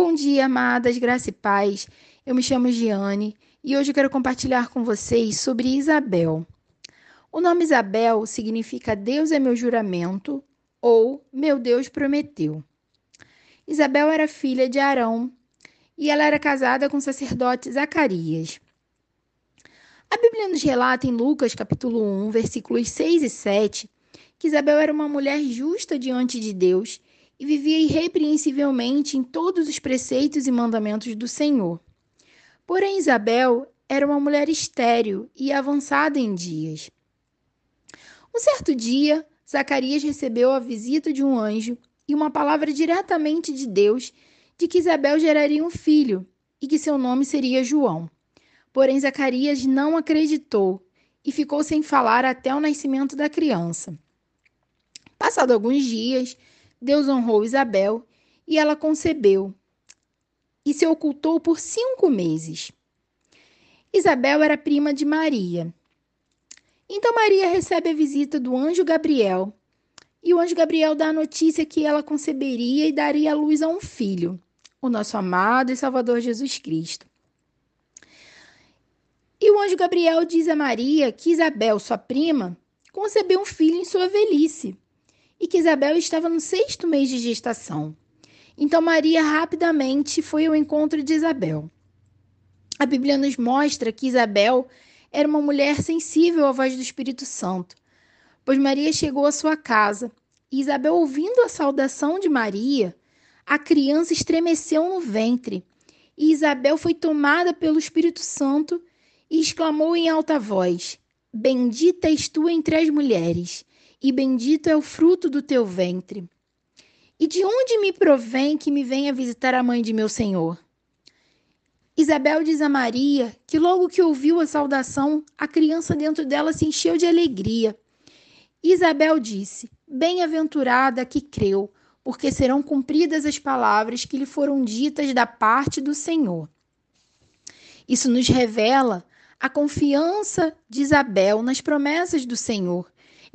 Bom dia, amadas, graça e paz. Eu me chamo Giane e hoje eu quero compartilhar com vocês sobre Isabel. O nome Isabel significa Deus é meu juramento ou meu Deus prometeu. Isabel era filha de Arão e ela era casada com o sacerdote Zacarias. A Bíblia nos relata em Lucas, capítulo 1, versículos 6 e 7, que Isabel era uma mulher justa diante de Deus e vivia irrepreensivelmente em todos os preceitos e mandamentos do Senhor. Porém, Isabel era uma mulher estéril e avançada em dias. Um certo dia, Zacarias recebeu a visita de um anjo e uma palavra diretamente de Deus de que Isabel geraria um filho e que seu nome seria João. Porém, Zacarias não acreditou e ficou sem falar até o nascimento da criança. Passado alguns dias, Deus honrou Isabel e ela concebeu e se ocultou por cinco meses. Isabel era prima de Maria. Então Maria recebe a visita do anjo Gabriel e o anjo Gabriel dá a notícia que ela conceberia e daria à luz a um filho, o nosso amado e Salvador Jesus Cristo. E o anjo Gabriel diz a Maria que Isabel, sua prima, concebeu um filho em sua velhice e que Isabel estava no sexto mês de gestação. Então Maria rapidamente foi ao encontro de Isabel. A Bíblia nos mostra que Isabel era uma mulher sensível à voz do Espírito Santo, pois Maria chegou à sua casa e Isabel, ouvindo a saudação de Maria, a criança estremeceu no ventre e Isabel foi tomada pelo Espírito Santo e exclamou em alta voz: Bendita és tu entre as mulheres e bendito é o fruto do teu ventre. E de onde me provém que me venha visitar a mãe de meu Senhor? Isabel diz a Maria que logo que ouviu a saudação, a criança dentro dela se encheu de alegria. Isabel disse: Bem-aventurada que creu, porque serão cumpridas as palavras que lhe foram ditas da parte do Senhor. Isso nos revela a confiança de Isabel nas promessas do Senhor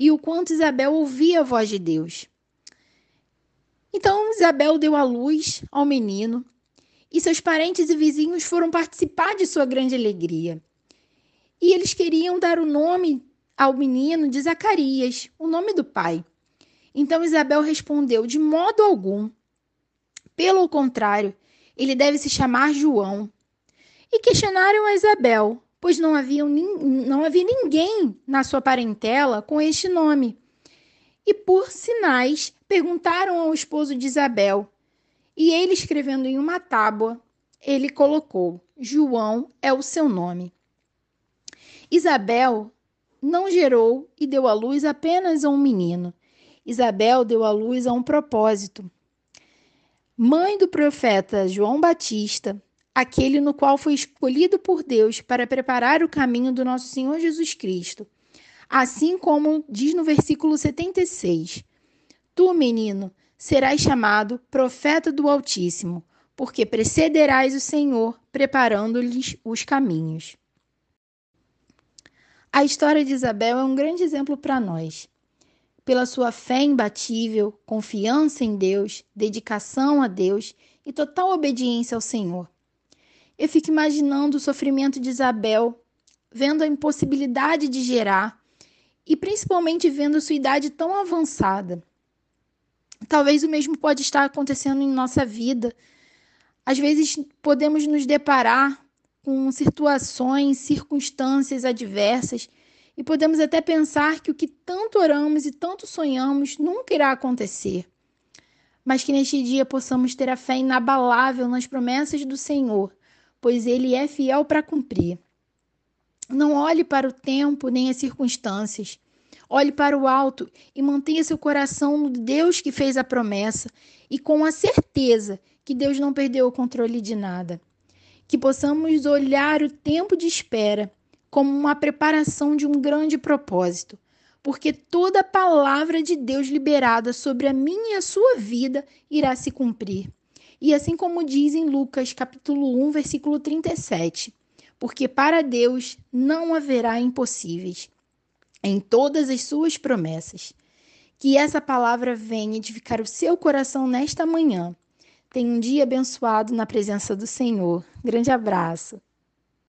e o quanto Isabel ouvia a voz de Deus. Então Isabel deu à luz ao menino e seus parentes e vizinhos foram participar de sua grande alegria. E eles queriam dar o nome ao menino de Zacarias, o nome do pai. Então Isabel respondeu: De modo algum. Pelo contrário, ele deve se chamar João. E questionaram a Isabel: pois não havia, não havia ninguém na sua parentela com este nome. E por sinais perguntaram ao esposo de Isabel, e ele escrevendo em uma tábua, ele colocou: João é o seu nome. Isabel não gerou e deu à luz apenas a um menino. Isabel deu à luz a um propósito. Mãe do profeta João Batista, aquele no qual foi escolhido por Deus para preparar o caminho do nosso Senhor Jesus Cristo. Assim como diz no versículo 76: Tu, menino, serás chamado profeta do Altíssimo, porque precederás o Senhor, preparando-lhes os caminhos. A história de Isabel é um grande exemplo para nós. Pela sua fé imbatível, confiança em Deus, dedicação a Deus e total obediência ao Senhor. Eu fico imaginando o sofrimento de Isabel, vendo a impossibilidade de gerar e principalmente vendo sua idade tão avançada. Talvez o mesmo pode estar acontecendo em nossa vida. Às vezes podemos nos deparar com situações, circunstâncias adversas e podemos até pensar que o que tanto oramos e tanto sonhamos nunca irá acontecer. Mas que neste dia possamos ter a fé inabalável nas promessas do Senhor pois ele é fiel para cumprir. Não olhe para o tempo nem as circunstâncias. Olhe para o alto e mantenha seu coração no Deus que fez a promessa e com a certeza que Deus não perdeu o controle de nada. Que possamos olhar o tempo de espera como uma preparação de um grande propósito, porque toda palavra de Deus liberada sobre a minha e a sua vida irá se cumprir. E assim como diz em Lucas, capítulo 1, versículo 37, porque para Deus não haverá impossíveis em todas as suas promessas. Que essa palavra venha edificar o seu coração nesta manhã, Tenha um dia abençoado na presença do Senhor. Grande abraço.